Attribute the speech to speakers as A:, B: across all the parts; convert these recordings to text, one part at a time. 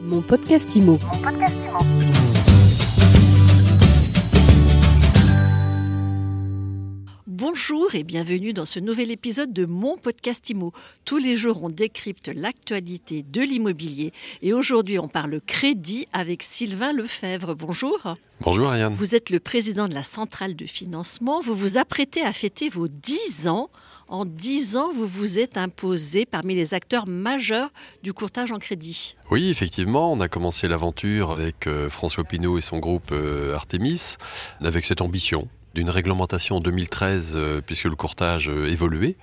A: Mon podcast IMO.
B: Bonjour et bienvenue dans ce nouvel épisode de mon podcast IMO. Tous les jours, on décrypte l'actualité de l'immobilier et aujourd'hui, on parle crédit avec Sylvain Lefebvre. Bonjour.
C: Bonjour Ariane.
B: Vous êtes le président de la centrale de financement. Vous vous apprêtez à fêter vos 10 ans. En 10 ans, vous vous êtes imposé parmi les acteurs majeurs du courtage en crédit.
C: Oui, effectivement, on a commencé l'aventure avec euh, François Pinault et son groupe euh, Artemis, avec cette ambition d'une réglementation en 2013, euh, puisque le courtage évoluait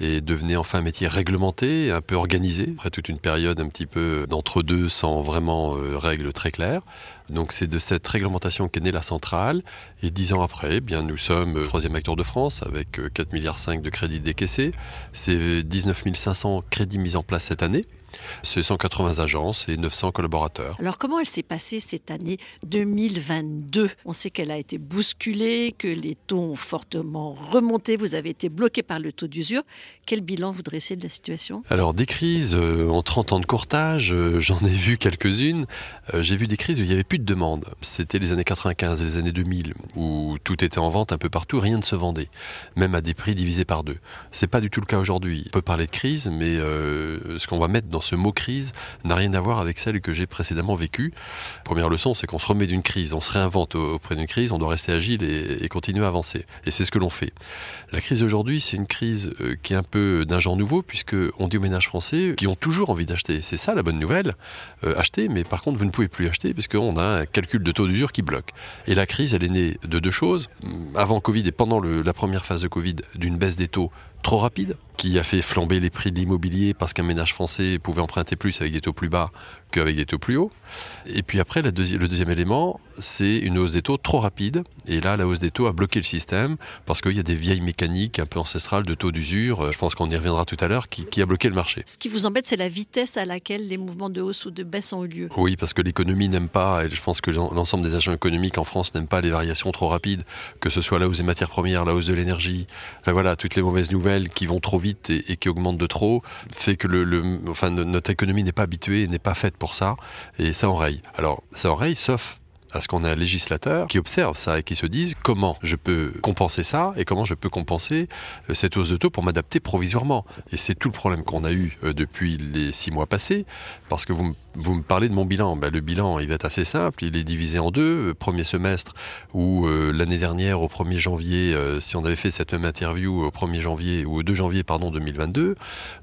C: et devenait enfin un métier réglementé, un peu organisé, après toute une période un petit peu d'entre-deux sans vraiment règles très claires. Donc c'est de cette réglementation qu'est née la centrale. Et dix ans après, eh bien nous sommes le troisième acteur de France avec 4,5 milliards de crédits décaissés. C'est 19 500 crédits mis en place cette année. C'est 180 agences et 900 collaborateurs.
B: Alors comment elle s'est passée cette année 2022 On sait qu'elle a été bousculée, que les taux ont fortement remonté, vous avez été bloqué par le taux d'usure. Quel bilan vous dressez de la situation?
C: Alors des crises euh, en 30 ans de courtage, euh, j'en ai vu quelques-unes. Euh, j'ai vu des crises où il n'y avait plus de demande. C'était les années 95 et les années 2000 où tout était en vente un peu partout, rien ne se vendait, même à des prix divisés par deux. C'est pas du tout le cas aujourd'hui. On peut parler de crise, mais ce qu'on va mettre dans ce mot crise n'a rien à voir avec celle que j'ai précédemment vécue. Première leçon, c'est qu'on se remet d'une crise, on se réinvente auprès d'une crise, on doit rester agile et, continuer à avancer. Et c'est ce que l'on fait. La crise d'aujourd'hui, c'est une crise euh, qui est un peu d'un genre nouveau, puisque on dit aux ménages français qui ont toujours envie d'acheter. C'est ça la bonne nouvelle. Euh, acheter, mais par contre, vous ne pouvez plus acheter, puisqu'on a un calcul de taux d'usure qui bloque. Et la crise, elle est née de deux choses. Avant Covid et pendant la première phase de Covid, d'une baisse des taux trop rapide, qui a fait flamber les prix de l'immobilier parce qu'un ménage français pouvait emprunter plus avec des taux plus bas qu'avec des taux plus hauts. Et puis après, le deuxième élément, c'est une hausse des taux trop rapide. Et là, la hausse des taux a bloqué le système parce qu'il y a des vieilles mécaniques un peu ancestrales de taux d'usure, je pense qu'on y reviendra tout à l'heure, qui, a bloqué le marché.
B: Ce qui vous embête, c'est la vitesse à laquelle les mouvements de hausse ou de baisse ont eu lieu.
C: Oui, parce que l'économie n'aime pas, et je pense que l'ensemble des agents économiques en France n'aiment pas les variations trop rapides, que ce soit la hausse des matières premières, la hausse de l'énergie, enfin voilà, toutes les mauvaises nouvelles qui vont trop vite et, qui augmentent de trop, fait que le, enfin, notre économie n'est pas habituée, n'est pas faite pour ça, et ça enraye. Alors, ça enraye, sauf à ce qu'on ait un législateur qui observe ça et qui se dise comment je peux compenser ça et comment je peux compenser euh, cette hausse de taux pour m'adapter provisoirement. Et c'est tout le problème qu'on a eu euh, depuis les six mois passés, parce que vous, vous me parlez de mon bilan. Ben, le bilan, il va être assez simple, il est divisé en deux. Euh, premier semestre, où l'année dernière, au 1er janvier, si on avait fait cette même interview au 1er janvier, ou au 2 janvier, pardon, 2022,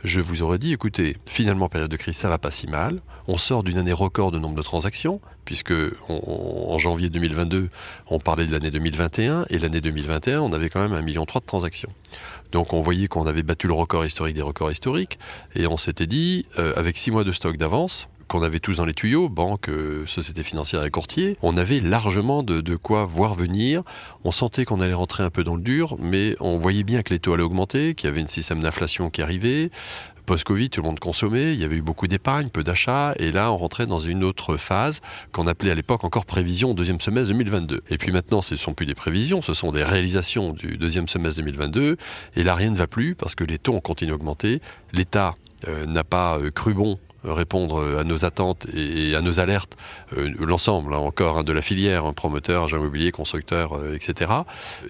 C: je vous aurais dit, écoutez, finalement, période de crise, ça va pas si mal. On sort d'une année record de nombre de transactions, puisque en janvier 2022, on parlait de l'année 2021, et l'année 2021, on avait quand même 1,3 million de transactions. Donc on voyait qu'on avait battu le record historique des records historiques, et on s'était dit, euh, avec six mois de stock d'avance, qu'on avait tous dans les tuyaux, banques, euh, sociétés financières et courtiers, on avait largement de, de quoi voir venir. On sentait qu'on allait rentrer un peu dans le dur, mais on voyait bien que les taux allaient augmenter, qu'il y avait une système d'inflation qui arrivait, Post-Covid, tout le monde consommait, il y avait eu beaucoup d'épargne, peu d'achats, et là, on rentrait dans une autre phase qu'on appelait à l'époque encore prévision deuxième semestre 2022. Et puis maintenant, ce ne sont plus des prévisions, ce sont des réalisations du deuxième semestre 2022, et là, rien ne va plus parce que les taux ont continué à augmenter. L'État euh, n'a pas euh, cru bon répondre à nos attentes et à nos alertes, euh, l'ensemble hein, encore hein, de la filière, un promoteur, agent immobilier, constructeur, euh, etc.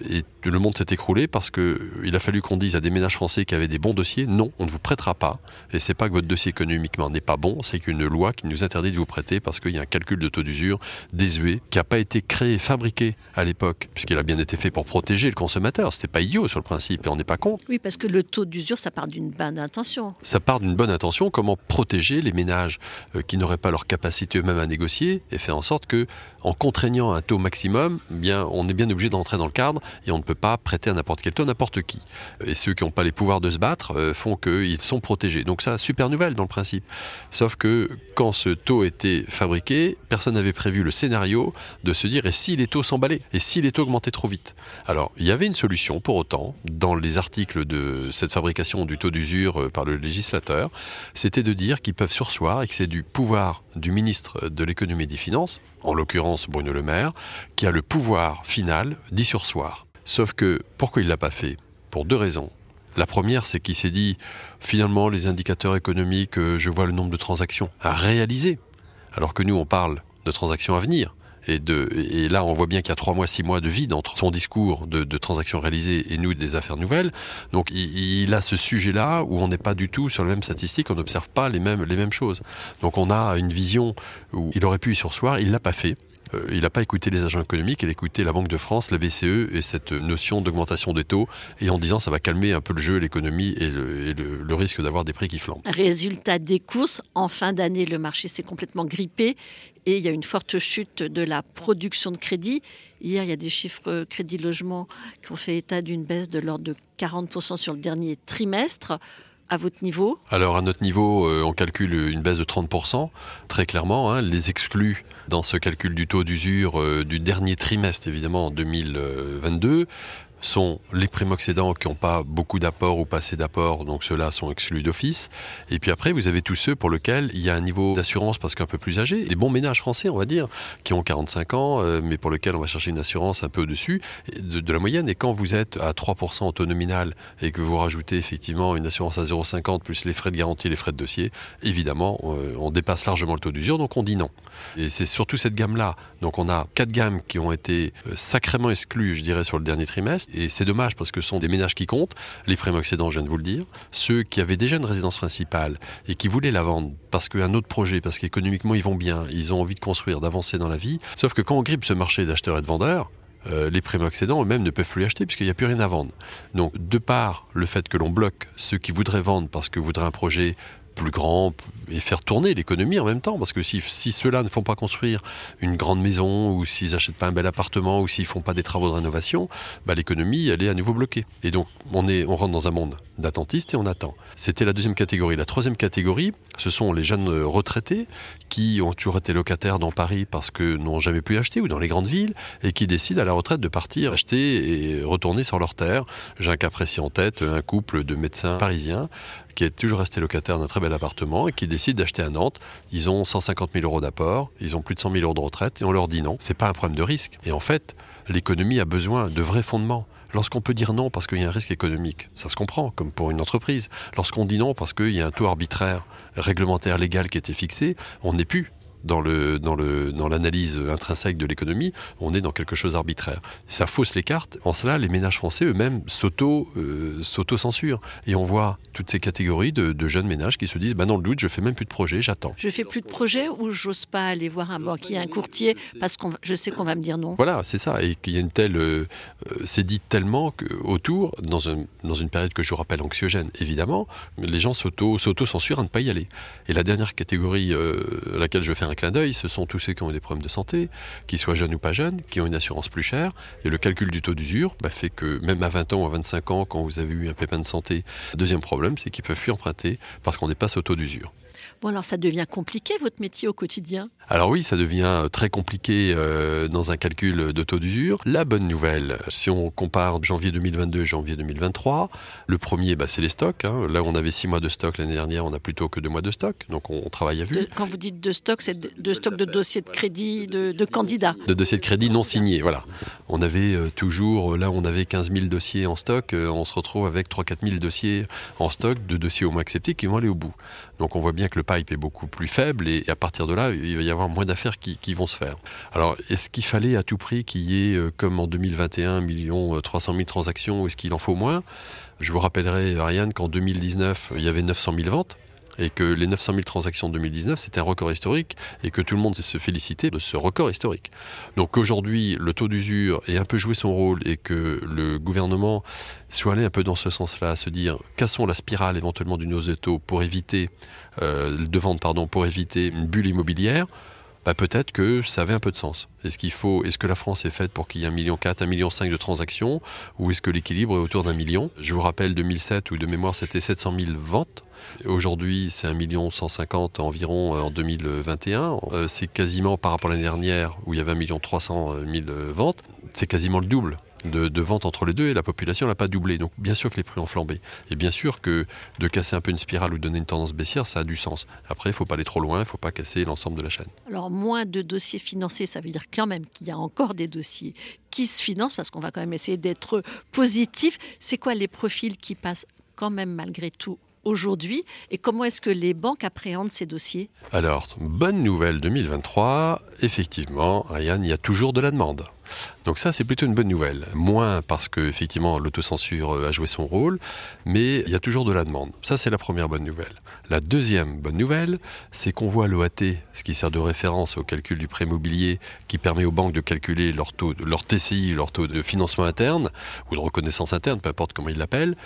C: Et le monde s'est écroulé parce que il a fallu qu'on dise à des ménages français qui avaient des bons dossiers, non, on ne vous prêtera pas. Et c'est pas que votre dossier économiquement n'est pas bon, c'est qu'une loi qui nous interdit de vous prêter parce qu'il y a un calcul de taux d'usure désuet qui n'a pas été créé, fabriqué à l'époque, puisqu'il a bien été fait pour protéger le consommateur. C'était pas idiot sur le principe et on n'est pas contre.
B: Oui, parce que le taux d'usure, ça part d'une bonne intention.
C: Ça part d'une bonne intention. Comment protéger les ménages euh, qui n'auraient pas leur capacité eux-mêmes à négocier et faire en sorte que, en contraignant un taux maximum, bien, on est bien obligé d'entrer dans le cadre et on ne peut pas prêter à n'importe quel taux, n'importe qui. Et ceux qui n'ont pas les pouvoirs de se battre euh, font qu'ils sont protégés. Donc ça, super nouvelle dans le principe. Sauf que quand ce taux était fabriqué, personne n'avait prévu le scénario de se dire et si les taux s'emballaient et si les taux augmentaient trop vite? Alors, il y avait une solution pour autant dans les articles de cette fabrication du taux d'usure euh, par le législateur, c'était de dire qu'ils peuvent sursoir et que c'est du pouvoir du ministre de l'économie et des finances, en l'occurrence Bruno Le Maire, qui a le pouvoir final d'y sursoir. Sauf que pourquoi il l'a pas fait? Pour deux raisons. La première, c'est qu'il s'est dit finalement les indicateurs économiques, euh, je vois le nombre de transactions à réaliser alors que nous, on parle de transactions à venir. Et, de, et là, on voit bien qu'il y a trois mois, six mois de vide entre son discours de, transactions réalisées et nous des affaires nouvelles. Donc, il, il a ce sujet-là où on n'est pas du tout sur les mêmes statistiques, on n'observe pas les mêmes, les mêmes choses. Donc, on a une vision où il aurait pu y sursoir, il l'a pas fait. Euh, il n'a pas écouté les agents économiques, il a écouté la Banque de France, la BCE et cette notion d'augmentation des taux, et en disant ça va calmer un peu le jeu, l'économie et, le, et le, le, risque d'avoir des prix qui flambent.
B: Résultat des courses, en fin d'année, le marché s'est complètement grippé et il y a une forte chute de la production de crédit. Hier, il y a des chiffres crédit logement qui ont fait état d'une baisse de l'ordre de 40% sur le dernier trimestre à votre niveau?
C: Alors à notre niveau, euh, on calcule une baisse de 30%, très clairement. Hein, les exclus dans ce calcul du taux d'usure euh, du dernier trimestre, évidemment, en 2022, sont les primo-accédants qui n'ont pas beaucoup d'apports ou pas assez d'apports, donc ceux-là sont exclus d'office. Et puis après, vous avez tous ceux pour lesquels il y a un niveau d'assurance parce qu'un peu plus âgé, des bons ménages français, on va dire, qui ont 45 ans, euh, mais pour lesquels on va chercher une assurance un peu au-dessus de, la moyenne. Et quand vous êtes à 3% au taux et que vous rajoutez effectivement une assurance à 0,50 plus les frais de garantie les frais de dossier, évidemment, euh, on dépasse largement le taux d'usure, donc on dit non. Et c'est surtout cette gamme-là. Donc on a quatre gammes qui ont été euh, sacrément exclues, je dirais, sur le dernier trimestre. Et c'est dommage parce que ce sont des ménages qui comptent, les primo-accédants, je viens de vous le dire, ceux qui avaient déjà une résidence principale et qui voulaient la vendre parce qu'un autre projet, parce qu'économiquement ils vont bien, ils ont envie de construire, d'avancer dans la vie. Sauf que quand on grippe ce marché d'acheteurs et de vendeurs, euh, les primo-accédants eux-mêmes ne peuvent plus acheter puisqu'il n'y a plus rien à vendre. Donc, de part le fait que l'on bloque ceux qui voudraient vendre parce que voudraient un projet plus grand et faire tourner l'économie en même temps. Parce que si, si ceux-là ne font pas construire une grande maison ou s'ils n'achètent pas un bel appartement ou s'ils font pas des travaux de rénovation, bah, l'économie, elle est à nouveau bloquée. Et donc, on, est, on rentre dans un monde d'attentistes et on attend. C'était la deuxième catégorie. La troisième catégorie, ce sont les jeunes retraités qui ont toujours été locataires dans Paris parce que n'ont jamais pu acheter ou dans les grandes villes et qui décident à la retraite de partir acheter et retourner sur leur terre. J'ai un cas précis en tête, un couple de médecins parisiens qui est toujours resté locataire d'un très bel appartement et qui décide d'acheter à Nantes. Ils ont 150 000 euros d'apport, ils ont plus de 100 000 euros de retraite et on leur dit non. C'est pas un problème de risque. Et en fait, l'économie a besoin de vrais fondements. Lorsqu'on peut dire non parce qu'il y a un risque économique, ça se comprend, comme pour une entreprise. Lorsqu'on dit non parce qu'il y a un taux arbitraire, réglementaire, légal qui été fixé, on n'est plus dans le dans le dans l'analyse intrinsèque de l'économie, on est dans quelque chose d'arbitraire. Ça fausse les cartes. En cela, les ménages français eux-mêmes s'auto euh, s'auto censurent et on voit toutes ces catégories de, de, jeunes ménages qui se disent bah dans le doute, je fais même plus de projet, j'attends.
B: Je fais plus de projet ou j'ose pas aller voir un banquier, un courtier parce qu'on je sais qu'on va me dire non?
C: Voilà, c'est ça et qu'il y a une telle euh, c'est dit tellement que autour dans un, dans une période que je rappelle anxiogène évidemment, les gens s'auto s'auto censurent à ne pas y aller. Et la dernière catégorie euh, à laquelle je fais un clin d'œil, ce sont tous ceux qui ont des problèmes de santé, qu'ils soient jeunes ou pas jeunes, qui ont une assurance plus chère. Et le calcul du taux d'usure bah, fait que même à 20 ans ou à 25 ans, quand vous avez eu un pépin de santé, deuxième problème, c'est qu'ils peuvent plus emprunter parce qu'on dépasse au taux d'usure.
B: Bon, alors ça devient compliqué votre métier au quotidien?
C: Alors oui, ça devient très compliqué euh, dans un calcul de taux d'usure. La bonne nouvelle, si on compare janvier 2022 et janvier 2023, le premier, bah, c'est les stocks. Hein. Là, on avait six mois de stock l'année dernière, on a plutôt que deux mois de stock. Donc on, on travaille à vue.
B: De, quand vous dites de stock, c'est de, de, stock de dossiers de crédit de, de, candidats
C: De dossiers de crédit non signés, voilà. On avait euh, toujours, là, on avait 15 000 dossiers en stock. Euh, on se retrouve avec 3-4 000 dossiers en stock de dossiers au moins acceptés qui vont aller au bout. Donc on voit bien que le pipe est beaucoup plus faible et à partir de là, il va y avoir moins d'affaires qui, vont se faire. Alors, est-ce qu'il fallait à tout prix qu'il y ait, euh, comme en 2021, 1 300 000 transactions ou est-ce qu'il en faut moins? Je vous rappellerai, Ariane, qu'en 2019, il y avait 900 000 ventes et que les 900 000 transactions de 2019, c'était un record historique et que tout le monde se félicitait de ce record historique. Donc aujourd'hui, le taux d'usure ait un peu joué son rôle et que le gouvernement soit allé un peu dans ce sens-là, se dire cassons la spirale éventuellement d'une hausse pour éviter, euh, de vente, pardon, pour éviter une bulle immobilière, bah peut-être que ça avait un peu de sens. Est-ce qu'il faut, est-ce que la France est faite pour qu'il y ait un million quatre, un million cinq de transactions, ou est-ce que l'équilibre est autour d'un million? Je vous rappelle 2007 où de mémoire c'était 700 000 ventes. Aujourd'hui, c'est un million 150 environ en 2021. Euh, c'est quasiment par rapport à l'année dernière où il y avait un million 300 000 ventes. C'est quasiment le double de, de vente entre les deux et la population n'a pas doublé. Donc bien sûr que les prix ont flambé. Et bien sûr que de casser un peu une spirale ou donner une tendance baissière, ça a du sens. Après, il ne faut pas aller trop loin, il ne faut pas casser l'ensemble de la chaîne.
B: Alors moins de dossiers financés, ça veut dire quand même qu'il y a encore des dossiers qui se financent parce qu'on va quand même essayer d'être positif. C'est quoi les profils qui passent quand même malgré tout aujourd'hui? Et comment est-ce que les banques appréhendent ces dossiers?
C: Alors, bonne nouvelle 2023, effectivement, Ryan, il y a toujours de la demande. Donc ça, c'est plutôt une bonne nouvelle. Moins parce que effectivement l'autocensure euh, a joué son rôle, mais il y a toujours de la demande. Ça, c'est la première bonne nouvelle. La deuxième bonne nouvelle, c'est qu'on voit l'OAT, ce qui sert de référence au calcul du prêt immobilier, qui permet aux banques de calculer leur leur TCI, leur taux de financement interne ou de reconnaissance interne, peu importe comment ils l'appellent.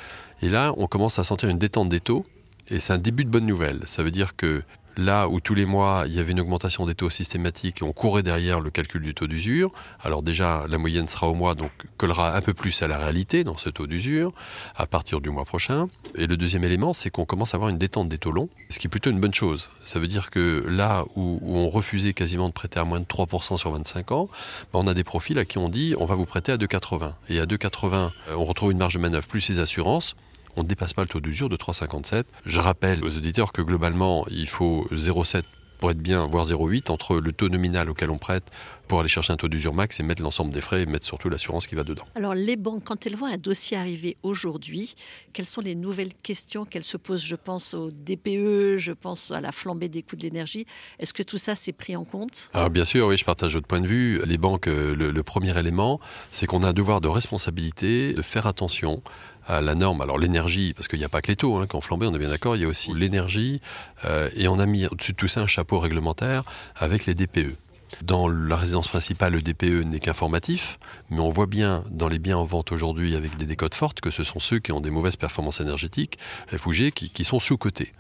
C: Et là, on commence à sentir une détente des taux. Et c'est un début de bonne nouvelle. Ça veut dire que Là où tous les mois, il y avait une augmentation des taux systématiques et on courait derrière le calcul du taux d'usure, alors déjà, la moyenne sera au mois, donc collera un peu plus à la réalité dans ce taux d'usure à partir du mois prochain. Et le deuxième élément, c'est qu'on commence à avoir une détente des taux longs, ce qui est plutôt une bonne chose. Ça veut dire que là où, on refusait quasiment de prêter à moins de 3% sur 25 ans, ben, on a des profils à qui on dit on va vous prêter à 2,80. Et à 2,80, euh, on retrouve une marge de manœuvre plus les assurances on ne dépasse pas le taux d'usure de 3,57. Je rappelle aux auditeurs que globalement, il faut 0,7 pour être bien, voire 0,8 entre le taux nominal auquel on prête pour aller chercher un taux d'usure max et mettre l'ensemble des frais et mettre surtout l'assurance qui va dedans.
B: Alors les banques, quand elles voient un dossier arriver aujourd'hui, quelles sont les nouvelles questions qu'elles se posent? Je pense au DPE, je pense à la flambée des coûts de l'énergie. Est-ce que tout ça s'est pris en compte?
C: Alors bien sûr, oui, je partage votre point de vue. Les banques, euh, le, le premier élément, c'est qu'on a un devoir de responsabilité, de faire attention à la norme. Alors l'énergie, parce qu'il n'y a pas que les taux hein, qui ont flambé, on est bien d'accord, il y a aussi l'énergie, euh, et on a mis au-dessus de tout ça un chapeau réglementaire avec les DPE. Dans la résidence principale, le DPE n'est qu'informatif, mais on voit bien dans les biens en vente aujourd'hui avec des décotes fortes que ce sont ceux qui ont des mauvaises performances énergétiques, FOG, qui, qui sont sous-cotés.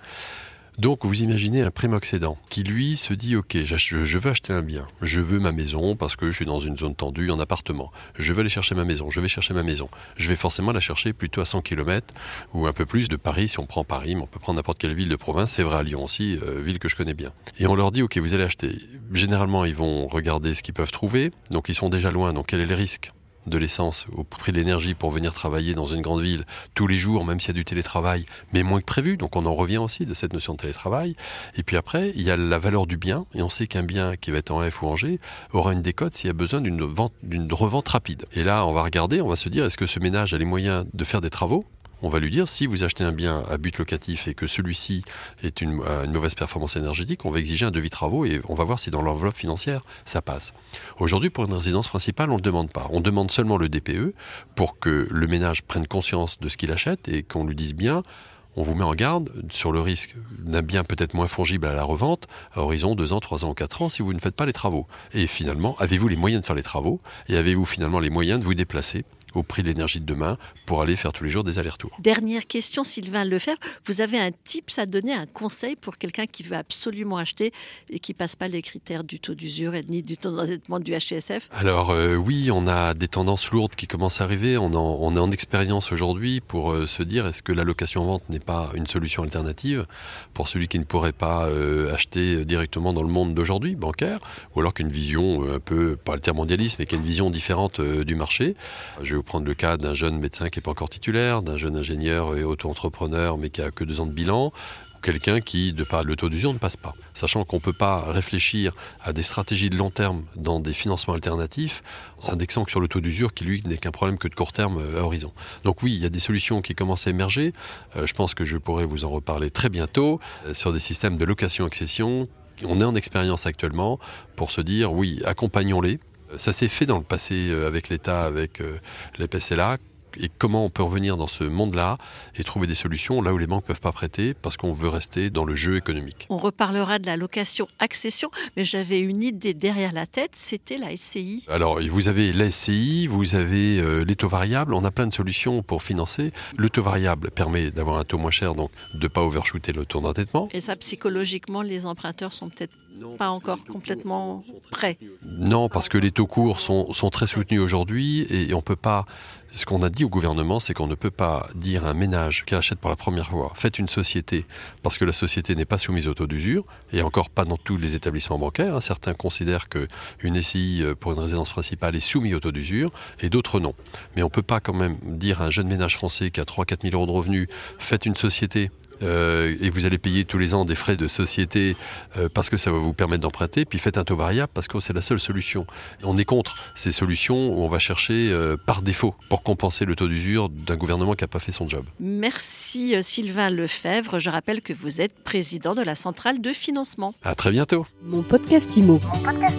C: Donc vous imaginez un primo-accédant qui lui se dit ok je veux acheter un bien, je veux ma maison parce que je suis dans une zone tendue en appartement, je veux aller chercher ma maison, je vais chercher ma maison, je vais forcément la chercher plutôt à 100 km ou un peu plus de Paris. Si on prend Paris, mais on peut prendre n'importe quelle ville de province, c'est vrai à Lyon aussi, euh, ville que je connais bien. Et on leur dit ok vous allez acheter, généralement ils vont regarder ce qu'ils peuvent trouver, donc ils sont déjà loin, donc quel est le risque? De l'essence au prix de l'énergie pour venir travailler dans une grande ville tous les jours, même s'il y a du télétravail, mais moins que prévu. Donc on en revient aussi de cette notion de télétravail. Et puis après, il y a la valeur du bien. Et on sait qu'un bien qui va être en F ou en G aura une décote s'il y a besoin d'une vente, d'une revente rapide. Et là, on va regarder, on va se dire, est-ce que ce ménage a les moyens de faire des travaux? On va lui dire si vous achetez un bien à but locatif et que celui-ci est une, une, mauvaise performance énergétique, on va exiger un devis travaux et on va voir si dans l'enveloppe financière ça passe. Aujourd'hui, pour une résidence principale, on ne le demande pas. On demande seulement le DPE pour que le ménage prenne conscience de ce qu'il achète et qu'on lui dise bien on vous met en garde sur le risque d'un bien peut-être moins fongible à la revente à horizon 2 ans, 3 ans ou 4 ans si vous ne faites pas les travaux. Et finalement, avez-vous les moyens de faire les travaux et avez-vous finalement les moyens de vous déplacer au prix de l'énergie de demain pour aller faire tous les jours des allers-retours.
B: Dernière question, Sylvain Lefebvre. Vous avez un tips à donner, un conseil pour quelqu'un qui veut absolument acheter et qui passe pas les critères du taux d'usure ni du taux d'endettement du HCSF
C: Alors euh, oui, on a des tendances lourdes qui commencent à arriver. On, en, on est en expérience aujourd'hui pour euh, se dire est-ce que la location-vente n'est pas une solution alternative pour celui qui ne pourrait pas euh, acheter directement dans le monde d'aujourd'hui, bancaire, ou alors qu'une vision un peu, pas mondialisme, mais qui a une vision différente du marché? Je vais prendre le cas d'un jeune médecin qui n'est pas encore titulaire, d'un jeune ingénieur et auto-entrepreneur mais qui a que deux ans de bilan, ou quelqu'un qui, de par le taux d'usure, ne passe pas. Sachant qu'on ne peut pas réfléchir à des stratégies de long terme dans des financements alternatifs, s'indexant que sur le taux d'usure qui, lui, n'est qu'un problème que de court terme euh, à horizon. Donc oui, il y a des solutions qui commencent à émerger. Euh, je pense que je pourrais vous en reparler très bientôt euh, sur des systèmes de location-accession. On est en expérience actuellement pour se dire, oui, accompagnons-les ça s'est fait dans le passé euh, avec l'État, avec euh, les PCLA et comment on peut revenir dans ce monde-là et trouver des solutions là où les banques ne peuvent pas prêter parce qu'on veut rester dans le jeu économique?
B: On reparlera de la location-accession, mais j'avais une idée derrière la tête, c'était la SCI.
C: Alors, vous avez la SCI, vous avez euh, les taux variables, on a plein de solutions pour financer. Le taux variable permet d'avoir un taux moins cher, donc de ne pas overshooter le taux d'endettement.
B: Et ça, psychologiquement, les emprunteurs sont peut-être pas encore complètement prêts.
C: Non, parce que les taux courts sont, sont très soutenus aujourd'hui et, on peut pas ce qu'on a dit au gouvernement, c'est qu'on ne peut pas dire à un ménage qui achète pour la première fois, faites une société, parce que la société n'est pas soumise au taux d'usure, et encore pas dans tous les établissements bancaires. Certains considèrent qu'une SCI euh, pour une résidence principale est soumise au taux d'usure, et d'autres non. Mais on ne peut pas quand même dire à un jeune ménage français qui a 3-4 000 euros de revenus, faites une société, euh, et vous allez payer tous les ans des frais de société euh, parce que ça va vous permettre d'emprunter, puis faites un taux variable parce que c'est la seule solution. On est contre ces solutions où on va chercher euh, par défaut pour compenser le taux d'usure d'un gouvernement qui n'a pas fait son job.
B: Merci Sylvain Lefebvre. Je rappelle que vous êtes président de la centrale de financement.
C: À très bientôt.
A: Mon podcast IMO. Mon podcast